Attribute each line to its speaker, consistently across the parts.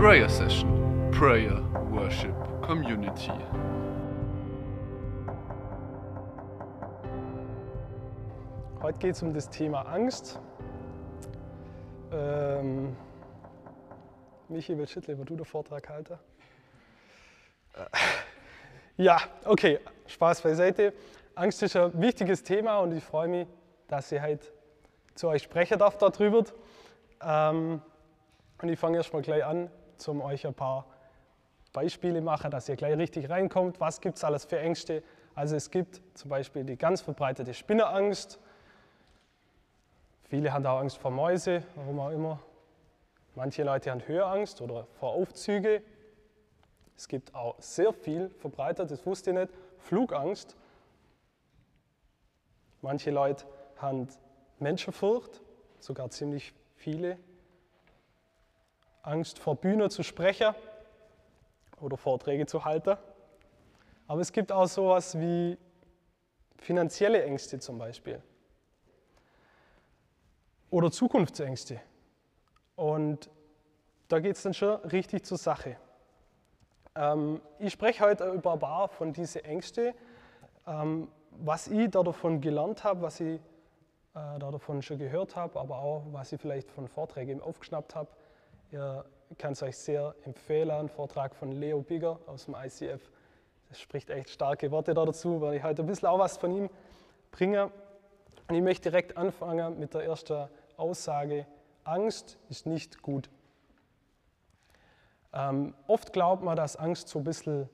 Speaker 1: Prayer Session, Prayer Worship Community.
Speaker 2: Heute geht es um das Thema Angst. Ähm, Michi, willst du lieber du den Vortrag halten? Äh, ja, okay, Spaß beiseite. Angst ist ein wichtiges Thema und ich freue mich, dass ich heute zu euch sprechen darf darüber. Ähm, und ich fange erstmal gleich an, um euch ein paar Beispiele machen, dass ihr gleich richtig reinkommt. Was gibt es alles für Ängste? Also es gibt zum Beispiel die ganz verbreitete Spinnenangst. Viele haben auch Angst vor Mäuse, warum auch immer. Manche Leute haben Höheangst oder vor Aufzüge. Es gibt auch sehr viel verbreitet, das wusste ich nicht, Flugangst. Manche Leute haben Menschenfurcht, sogar ziemlich viele. Angst vor Bühne zu sprechen oder Vorträge zu halten. Aber es gibt auch sowas wie finanzielle Ängste zum Beispiel oder Zukunftsängste. Und da geht es dann schon richtig zur Sache. Ähm, ich spreche heute über ein paar von diesen Ängsten, ähm, was ich davon gelernt habe, was ich äh, davon schon gehört habe, aber auch was ich vielleicht von Vorträgen aufgeschnappt habe. Ihr kann es euch sehr empfehlen, ein Vortrag von Leo Bigger aus dem ICF. Das spricht echt starke Worte dazu, weil ich heute ein bisschen auch was von ihm bringe. Und ich möchte direkt anfangen mit der ersten Aussage, Angst ist nicht gut. Ähm, oft glaubt man, dass Angst so ein bisschen,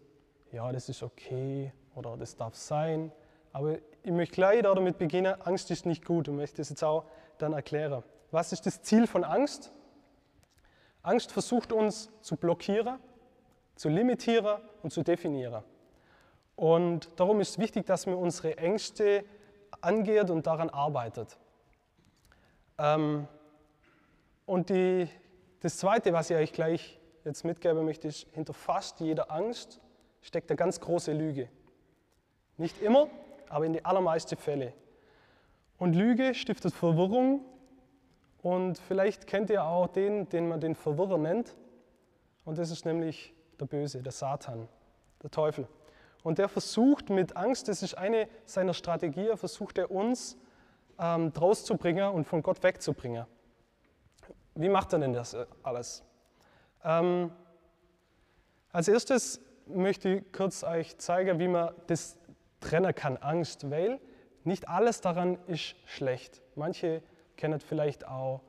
Speaker 2: ja, das ist okay oder das darf sein. Aber ich möchte gleich damit beginnen, Angst ist nicht gut und möchte das jetzt auch dann erklären. Was ist das Ziel von Angst? Angst versucht uns zu blockieren, zu limitieren und zu definieren. Und darum ist es wichtig, dass wir unsere Ängste angeht und daran arbeitet. Ähm, und die, das Zweite, was ich euch gleich jetzt mitgeben möchte, ist, hinter fast jeder Angst steckt eine ganz große Lüge. Nicht immer, aber in den allermeisten Fällen. Und Lüge stiftet Verwirrung und vielleicht kennt ihr auch den, den man den Verwirrer nennt. Und das ist nämlich der Böse, der Satan, der Teufel. Und der versucht mit Angst, das ist eine seiner Strategien, versucht er uns ähm, draus zu bringen und von Gott wegzubringen. Wie macht er denn das äh, alles? Ähm, als erstes möchte ich kurz euch zeigen, wie man das trennen kann, Angst, weil nicht alles daran ist schlecht. Manche kennen vielleicht auch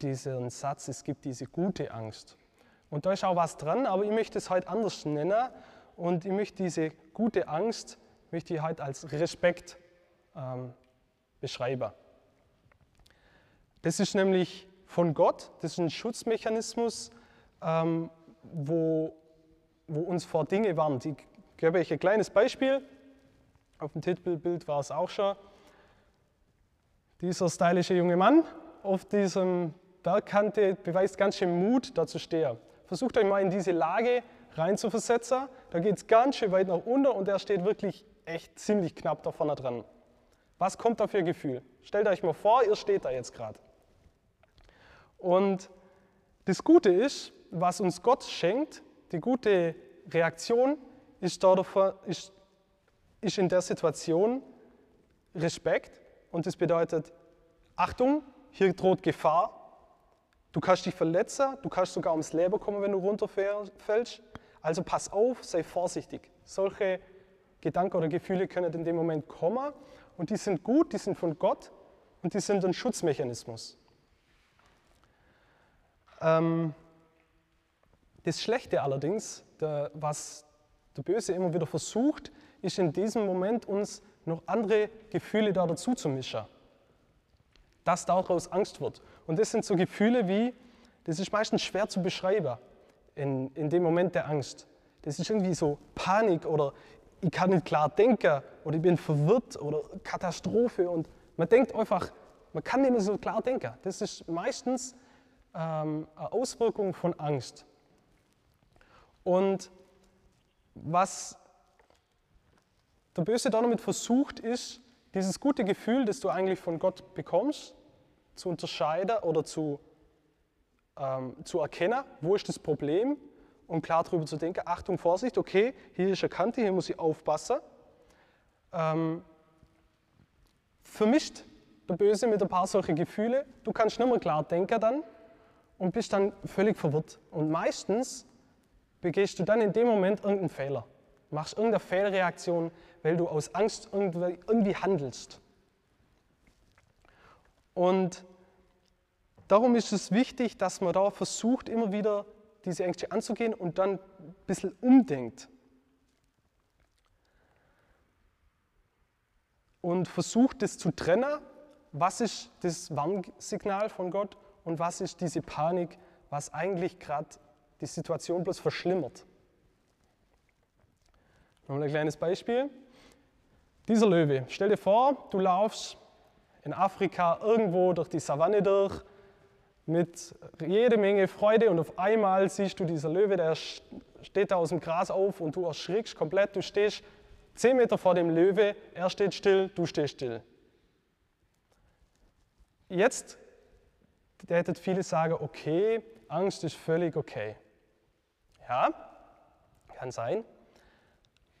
Speaker 2: diesen Satz, es gibt diese gute Angst. Und da ist auch was dran, aber ich möchte es heute anders nennen und ich möchte diese gute Angst möchte ich heute als Respekt ähm, beschreiben. Das ist nämlich von Gott, das ist ein Schutzmechanismus, ähm, wo, wo uns vor Dinge warnt. Ich gebe euch ein kleines Beispiel. Auf dem Titelbild war es auch schon. Dieser stylische junge Mann auf diesem Bergkante beweist ganz schön Mut, da zu stehen. Versucht euch mal in diese Lage reinzuversetzen. Da geht es ganz schön weit nach unten und er steht wirklich echt ziemlich knapp da vorne dran. Was kommt da für ein Gefühl? Stellt euch mal vor, ihr steht da jetzt gerade. Und das Gute ist, was uns Gott schenkt, die gute Reaktion ist, ist, ist in der Situation Respekt und das bedeutet, Achtung, hier droht Gefahr, du kannst dich verletzen, du kannst sogar ums Leben kommen, wenn du runterfällst. Also pass auf, sei vorsichtig. Solche Gedanken oder Gefühle können in dem Moment kommen und die sind gut, die sind von Gott und die sind ein Schutzmechanismus. Ähm, das Schlechte allerdings, der, was der Böse immer wieder versucht, ist in diesem Moment uns noch andere Gefühle da dazu zu mischen. Dass daraus Angst wird. Und das sind so Gefühle wie, das ist meistens schwer zu beschreiben in, in dem Moment der Angst. Das ist irgendwie so Panik oder ich kann nicht klar denken oder ich bin verwirrt oder Katastrophe. Und man denkt einfach, man kann nicht mehr so klar denken. Das ist meistens ähm, eine Auswirkung von Angst. Und was der Böse da damit versucht, ist, dieses gute Gefühl, das du eigentlich von Gott bekommst, zu unterscheiden oder zu ähm, zu erkennen, wo ist das Problem und klar darüber zu denken, Achtung, Vorsicht, okay, hier ist eine Kante, hier muss ich aufpassen. Ähm, vermischt der Böse mit ein paar solche Gefühle, du kannst nicht mehr klar denken dann und bist dann völlig verwirrt. Und meistens begehst du dann in dem Moment irgendeinen Fehler, machst irgendeine Fehlreaktion, weil du aus Angst irgendwie, handelst. Und darum ist es wichtig, dass man da versucht, immer wieder diese Ängste anzugehen und dann ein bisschen umdenkt. Und versucht es zu trennen, was ist das Warnsignal von Gott und was ist diese Panik, was eigentlich gerade die Situation bloß verschlimmert. Nochmal ein kleines Beispiel. Dieser Löwe, stell dir vor, du laufst in Afrika irgendwo durch die Savanne durch mit jede Menge Freude und auf einmal siehst du dieser Löwe, der steht da aus dem Gras auf und du erschrickst komplett. Du stehst 10 Meter vor dem Löwe, er steht still, du stehst still. Jetzt hätten viele sagen, okay, Angst ist völlig okay. Ja, kann sein.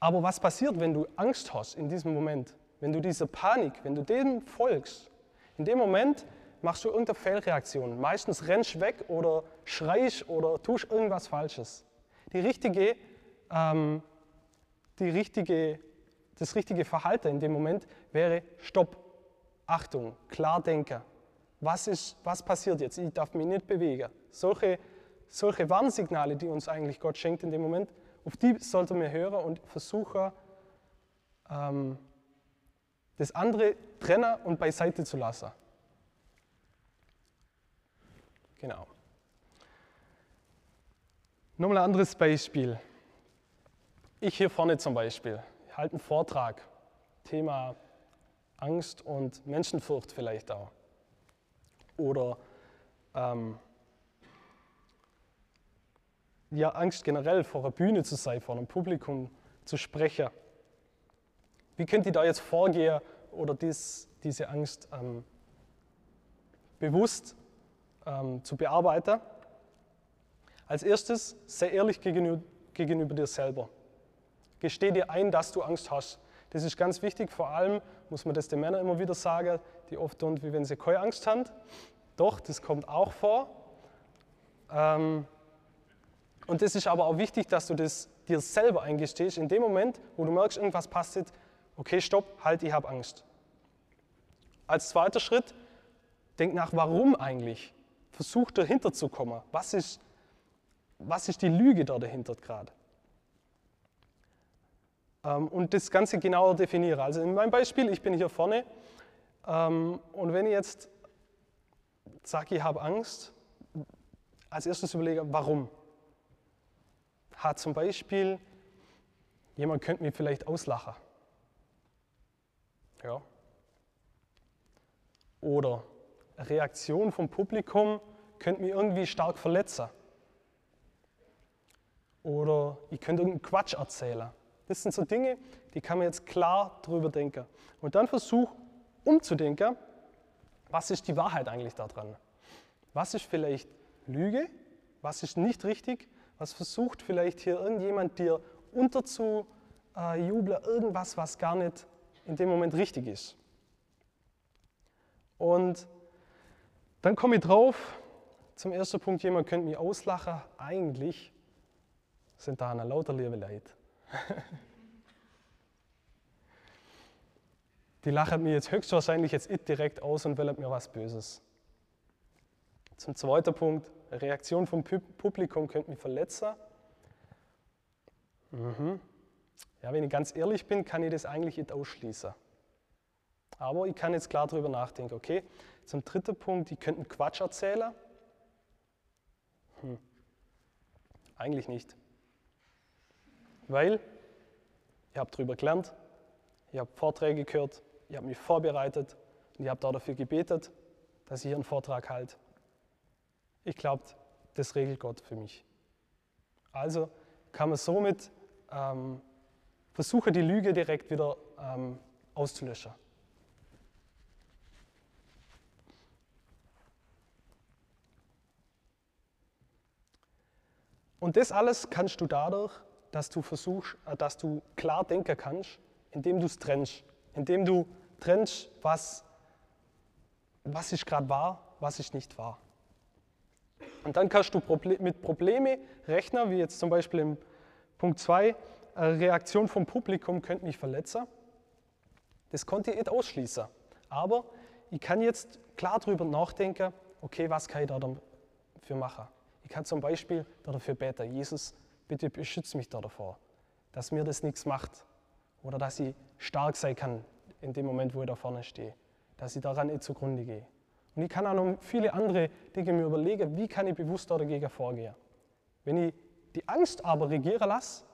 Speaker 2: Aber was passiert, wenn du Angst hast in diesem Moment? Wenn du diese Panik, wenn du dem folgst? In dem Moment machst du irgendeine Fehlreaktion. Meistens rennst du weg oder schreist oder tust irgendwas Falsches. Die richtige, ähm, die richtige, das richtige Verhalten in dem Moment wäre Stopp, Achtung, klar denken. Was, ist, was passiert jetzt? Ich darf mich nicht bewegen. Solche, solche Warnsignale, die uns eigentlich Gott schenkt in dem Moment, auf die sollten wir hören und versuchen, ähm, das andere trennen und beiseite zu lassen. Genau. Nochmal ein anderes Beispiel. Ich hier vorne zum Beispiel halte einen Vortrag, Thema Angst und Menschenfurcht vielleicht auch. Oder ähm, ja, Angst generell vor einer Bühne zu sein, vor einem Publikum zu sprechen. Wie könnt ihr da jetzt vorgehen oder dies, diese Angst ähm, bewusst ähm, zu bearbeiten? Als erstes, sei ehrlich gegenüber, gegenüber dir selber. Gesteh dir ein, dass du Angst hast. Das ist ganz wichtig, vor allem muss man das den Männern immer wieder sagen, die oft tun, wie wenn sie keine Angst haben. Doch, das kommt auch vor. Ähm, und es ist aber auch wichtig, dass du das dir selber eingestehst, in dem Moment, wo du merkst, irgendwas passt nicht, okay, stopp, halt, ich habe Angst. Als zweiter Schritt, denk nach, warum eigentlich? Versuch dahinter zu kommen. Was ist, was ist die Lüge da dahinter gerade? Ähm, und das Ganze genauer definiere. Also in meinem Beispiel, ich bin hier vorne ähm, und wenn ich jetzt sage, ich habe Angst, als erstes überlege, warum? Hat zum Beispiel, jemand könnte mich vielleicht auslachen. Ja. Oder eine Reaktion vom Publikum könnte mich irgendwie stark verletzen. Oder ich könnte irgendeinen Quatsch erzählen. Das sind so Dinge, die kann man jetzt klar drüber denken. Und dann versuch umzudenken, was ist die Wahrheit eigentlich daran? Was ist vielleicht Lüge? Was ist nicht richtig? Was versucht vielleicht hier irgendjemand dir unterzujubeln, irgendwas, was gar nicht in dem Moment richtig ist. Und dann komme ich drauf, zum ersten Punkt, jemand könnte mich auslachen. Eigentlich sind da eine lauter liebe Leute. Die lachen mir jetzt höchstwahrscheinlich jetzt direkt aus und wollen mir was Böses. Zum zweiten Punkt, Reaktion vom Publikum könnte mich verletzen. Mhm. Ja, wenn ich ganz ehrlich bin, kann ich das eigentlich nicht ausschließen. Aber ich kann jetzt klar darüber nachdenken, okay? Zum dritten Punkt, ich könnte einen Quatsch erzählen. Hm. Eigentlich nicht. Weil ich habe darüber gelernt, ich habe Vorträge gehört, ich habe mich vorbereitet und ich habe dafür gebetet, dass ich hier einen Vortrag halte. Ich glaube, das regelt Gott für mich. Also kann man somit ähm, versuchen, die Lüge direkt wieder ähm, auszulöschen. Und das alles kannst du dadurch, dass du versuchst, äh, dass du klar denken kannst, indem du es trennst. Indem du trennst, was, was ist gerade wahr, was ist nicht wahr. Und dann kannst du mit Problemen rechnen, wie jetzt zum Beispiel im Punkt 2, Reaktion vom Publikum könnte mich verletzen. Das konnte ich nicht ausschließen. Aber ich kann jetzt klar darüber nachdenken, okay, was kann ich da dafür machen? Ich kann zum Beispiel dafür beten, Jesus, bitte beschütze mich da davor, dass mir das nichts macht oder dass ich stark sein kann in dem Moment, wo ich da vorne stehe, dass ich daran nicht zugrunde gehe. Und ich kann auch noch viele andere Dinge mir überlegen, wie kann ich bewusst dagegen vorgehen. Wenn ich die Angst aber regieren lasse,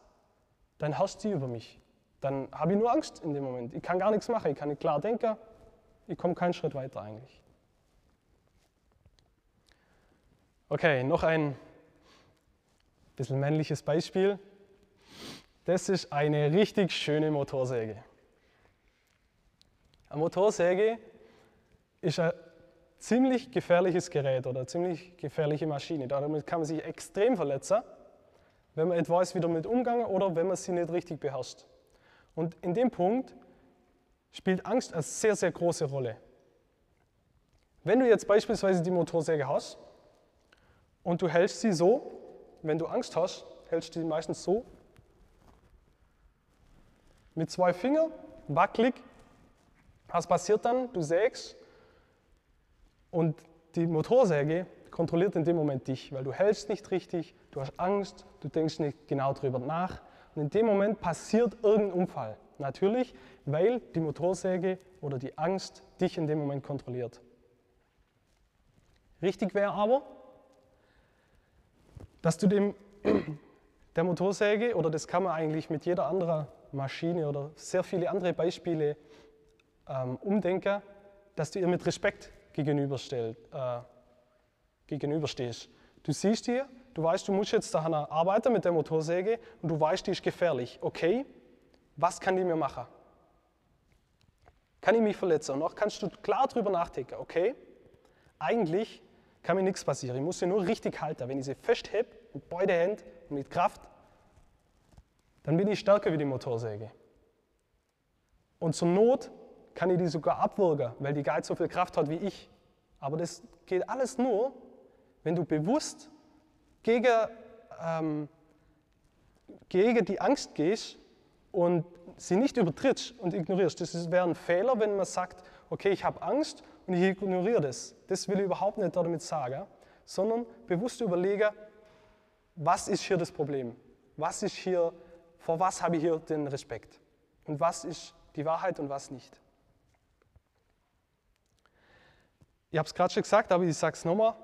Speaker 2: dann herrscht sie über mich. Dann habe ich nur Angst in dem Moment. Ich kann gar nichts machen, ich kann nicht klar denken, ich komme keinen Schritt weiter eigentlich. Okay, noch ein bisschen männliches Beispiel. Das ist eine richtig schöne Motorsäge. Eine Motorsäge ist ein ziemlich gefährliches Gerät oder ziemlich gefährliche Maschine. Damit kann man sich extrem verletzen, wenn man nicht weiß, wie damit umgehen oder wenn man sie nicht richtig beherrscht. Und in dem Punkt spielt Angst eine sehr, sehr große Rolle. Wenn du jetzt beispielsweise die Motorsäge hast und du hältst sie so, wenn du Angst hast, hältst du sie meistens so, mit zwei Fingern, wackelig. Was passiert dann? Du sägst und die Motorsäge kontrolliert in dem Moment dich, weil du hältst nicht richtig, du hast Angst, du denkst nicht genau darüber nach und in dem Moment passiert irgendein Unfall. Natürlich, weil die Motorsäge oder die Angst dich in dem Moment kontrolliert. Richtig wäre aber, dass du dem, der Motorsäge, oder das kann man eigentlich mit jeder anderen Maschine oder sehr viele andere Beispiele ähm, umdenken, dass du ihr mit Respekt gegenüberstehst. Äh, gegenüberstehst. Du siehst hier, du weißt, du musst jetzt daran arbeiten mit der Motorsäge und du weißt, die ist gefährlich. Okay, was kann die mir machen? Kann ich mich verletzen? Und auch kannst du klar darüber nachdenken, okay, eigentlich kann mir nichts passieren. Ich muss sie nur richtig halten. Wenn ich sie festhebe mit beiden Händen und mit Kraft, dann bin ich stärker wie die Motorsäge. Und zur Not kann ich die sogar abwürgen, weil die gar so viel Kraft hat wie ich. Aber das geht alles nur, wenn du bewusst gegen, ähm, gegen die Angst gehst und sie nicht übertrittst und ignorierst. Das wäre ein Fehler, wenn man sagt, okay, ich habe Angst und ich ignoriere das. Das will ich überhaupt nicht damit sagen, sondern bewusst überlegen, was ist hier das Problem? Was ist hier, vor was habe ich hier den Respekt? Und was ist die Wahrheit und was nicht? Ich habe es gerade schon gesagt, aber ich sage es nochmal.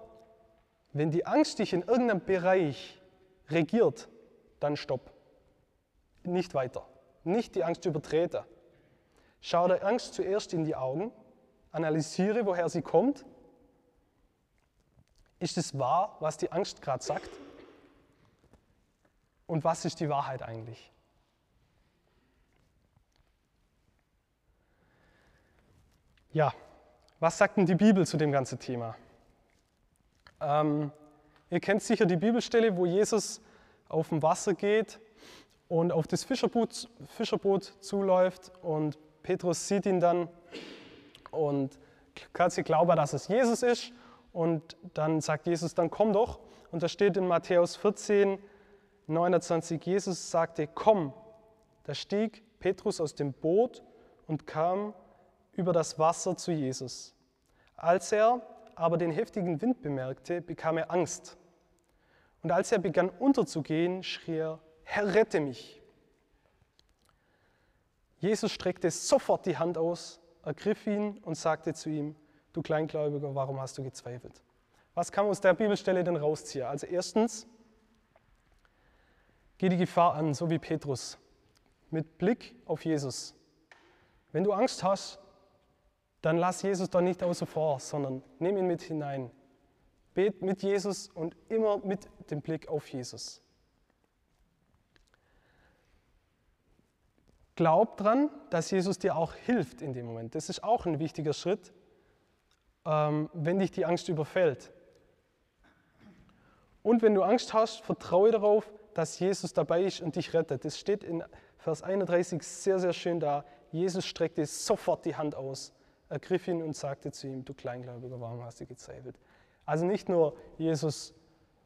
Speaker 2: Wenn die Angst dich in irgendeinem Bereich regiert, dann stopp. Nicht weiter. Nicht die Angst übertreten. Schau der Angst zuerst in die Augen, analysiere, woher sie kommt. Ist es wahr, was die Angst gerade sagt? Und was ist die Wahrheit eigentlich? Ja, was sagt denn die Bibel zu dem ganzen Thema? Ähm, ihr kennt sicher die Bibelstelle, wo Jesus auf dem Wasser geht und auf das Fischerboot, Fischerboot zuläuft und Petrus sieht ihn dann und kann sie glauben, dass es Jesus ist und dann sagt Jesus, dann komm doch. Und da steht in Matthäus 14, 29, Jesus sagte, komm. Da stieg Petrus aus dem Boot und kam über das Wasser zu Jesus. Als er aber den heftigen Wind bemerkte, bekam er Angst. Und als er begann unterzugehen, schrie er, Herr, rette mich. Jesus streckte sofort die Hand aus, ergriff ihn und sagte zu ihm, du Kleingläubiger, warum hast du gezweifelt? Was kann man aus der Bibelstelle denn rausziehen? Also erstens, geh die Gefahr an, so wie Petrus, mit Blick auf Jesus. Wenn du Angst hast, dann lass Jesus doch nicht außer vor, sondern nimm ihn mit hinein. Bet mit Jesus und immer mit dem Blick auf Jesus. Glaub dran, dass Jesus dir auch hilft in dem Moment. Das ist auch ein wichtiger Schritt, ähm, wenn dich die Angst überfällt. Und wenn du Angst hast, vertraue darauf, dass Jesus dabei ist und dich rettet. Das steht in Vers 31 sehr, sehr schön da. Jesus streckte sofort die Hand aus, ergriff ihn und sagte zu ihm, du Kleingläubiger, warum hast du gezweifelt? Also nicht nur Jesus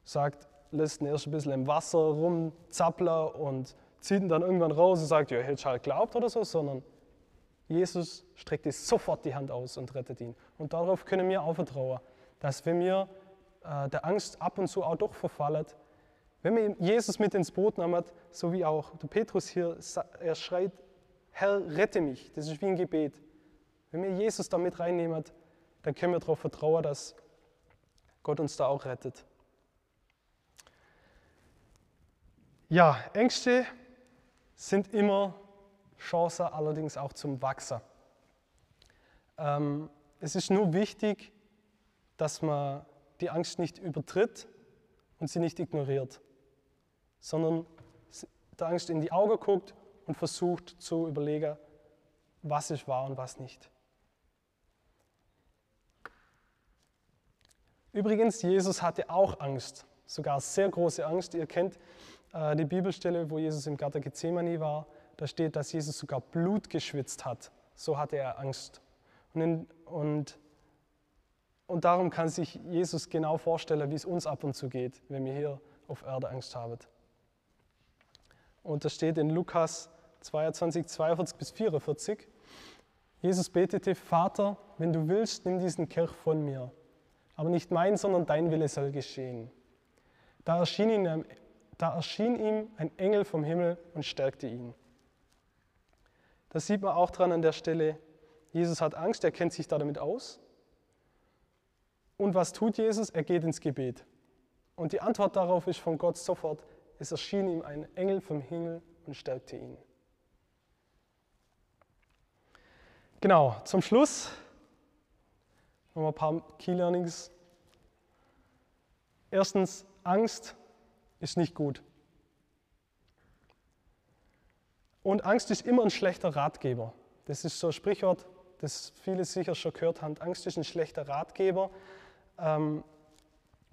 Speaker 2: sagt, lässt ihn erst ein bisschen im Wasser rumzappeln und zieht ihn dann irgendwann raus und sagt, ja, hättest halt glaubt oder so, sondern Jesus streckt sofort die Hand aus und rettet ihn. Und darauf können wir auch vertrauen, dass wenn wir äh, der Angst ab und zu auch doch verfallen, wenn wir Jesus mit ins Boot nehmen, so wie auch der Petrus hier, er schreit, Herr, rette mich. Das ist wie ein Gebet. Wenn wir Jesus da mit reinnehmen, dann können wir darauf vertrauen, dass Gott uns da auch rettet. Ja, Ängste sind immer Chancen, allerdings auch zum Wachsen. Ähm, es ist nur wichtig, dass man die Angst nicht übertritt und sie nicht ignoriert sondern der Angst in die Augen guckt und versucht zu überlegen, was ist wahr und was nicht. Übrigens, Jesus hatte auch Angst, sogar sehr große Angst. Ihr kennt äh, die Bibelstelle, wo Jesus im Garten Gethsemane war. Da steht, dass Jesus sogar Blut geschwitzt hat. So hatte er Angst. Und, in, und, und darum kann sich Jesus genau vorstellen, wie es uns ab und zu geht, wenn wir hier auf Erde Angst haben. Und das steht in Lukas 22, 42 bis 44. Jesus betete, Vater, wenn du willst, nimm diesen Kirch von mir. Aber nicht mein, sondern dein Wille soll geschehen. Da erschien, ihm, da erschien ihm ein Engel vom Himmel und stärkte ihn. Das sieht man auch dran an der Stelle. Jesus hat Angst, er kennt sich da damit aus. Und was tut Jesus? Er geht ins Gebet. Und die Antwort darauf ist von Gott sofort, es erschien ihm ein Engel vom Himmel und stärkte ihn. Genau, zum Schluss noch ein paar Key Learnings. Erstens, Angst ist nicht gut. Und Angst ist immer ein schlechter Ratgeber. Das ist so ein Sprichwort, das viele sicher schon gehört haben. Angst ist ein schlechter Ratgeber. Ähm,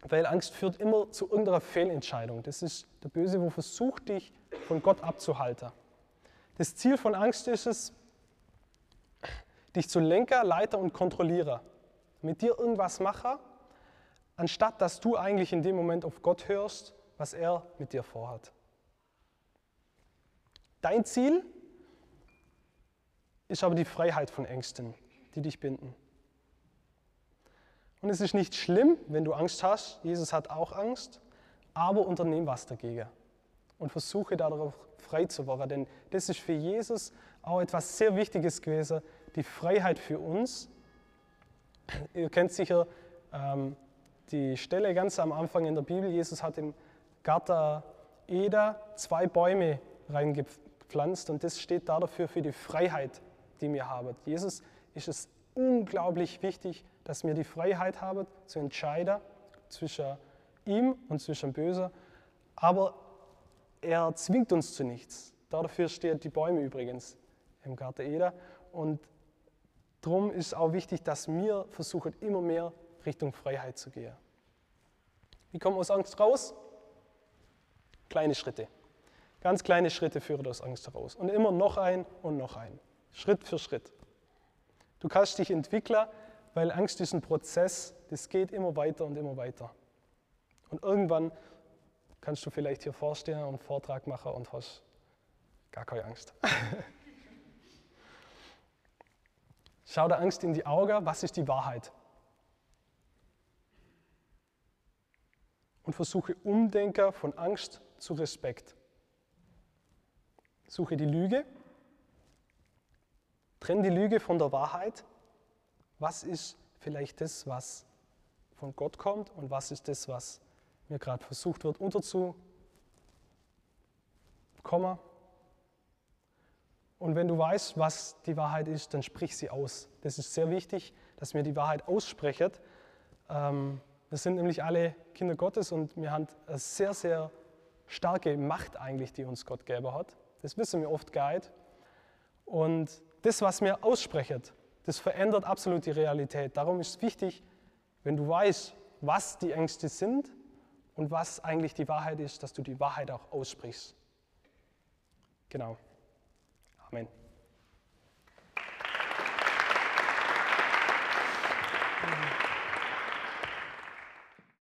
Speaker 2: weil Angst führt immer zu irgendeiner Fehlentscheidung. Das ist der Böse, wo versucht, dich von Gott abzuhalten. Das Ziel von Angst ist es, dich zu Lenker, Leiter und Kontrollierer. Mit dir irgendwas machen, anstatt dass du eigentlich in dem Moment auf Gott hörst, was er mit dir vorhat. Dein Ziel ist aber die Freiheit von Ängsten, die dich binden. Und es ist nicht schlimm, wenn du Angst hast. Jesus hat auch Angst. Aber unternehm was dagegen. Und versuche darauf frei zu werden. Denn das ist für Jesus auch etwas sehr Wichtiges gewesen. Die Freiheit für uns. Ihr kennt sicher ähm, die Stelle ganz am Anfang in der Bibel. Jesus hat im Garten Eder zwei Bäume reingepflanzt. Und das steht da dafür für die Freiheit, die wir haben. Jesus ist es unglaublich wichtig, dass wir die Freiheit haben zu entscheiden zwischen ihm und zwischen Böse. Aber er zwingt uns zu nichts. Dafür stehen die Bäume übrigens im Garten Eder. Und darum ist auch wichtig, dass wir versuchen, immer mehr Richtung Freiheit zu gehen. Wie kommen wir aus Angst raus? Kleine Schritte. Ganz kleine Schritte führen aus Angst heraus. Und immer noch ein und noch ein. Schritt für Schritt. Du kannst dich entwickeln, weil Angst ist ein Prozess, das geht immer weiter und immer weiter. Und irgendwann kannst du vielleicht hier vorstehen und einen Vortrag machen und hast gar keine Angst. Schau der Angst in die Augen, was ist die Wahrheit? Und versuche Umdenker von Angst zu Respekt. Suche die Lüge Trenn die Lüge von der Wahrheit. Was ist vielleicht das, was von Gott kommt und was ist das, was mir gerade versucht wird unterzukommen? Und wenn du weißt, was die Wahrheit ist, dann sprich sie aus. Das ist sehr wichtig, dass wir die Wahrheit aussprechen. Ähm, wir sind nämlich alle Kinder Gottes und wir haben eine sehr, sehr starke Macht eigentlich, die uns Gott gegeben hat. Das wissen wir oft gar. Und das, was wir aussprechen, das verändert absolut die Realität. Darum ist es wichtig, wenn du weißt, was die Ängste sind und was eigentlich die Wahrheit ist, dass du die Wahrheit auch aussprichst. Genau. Amen.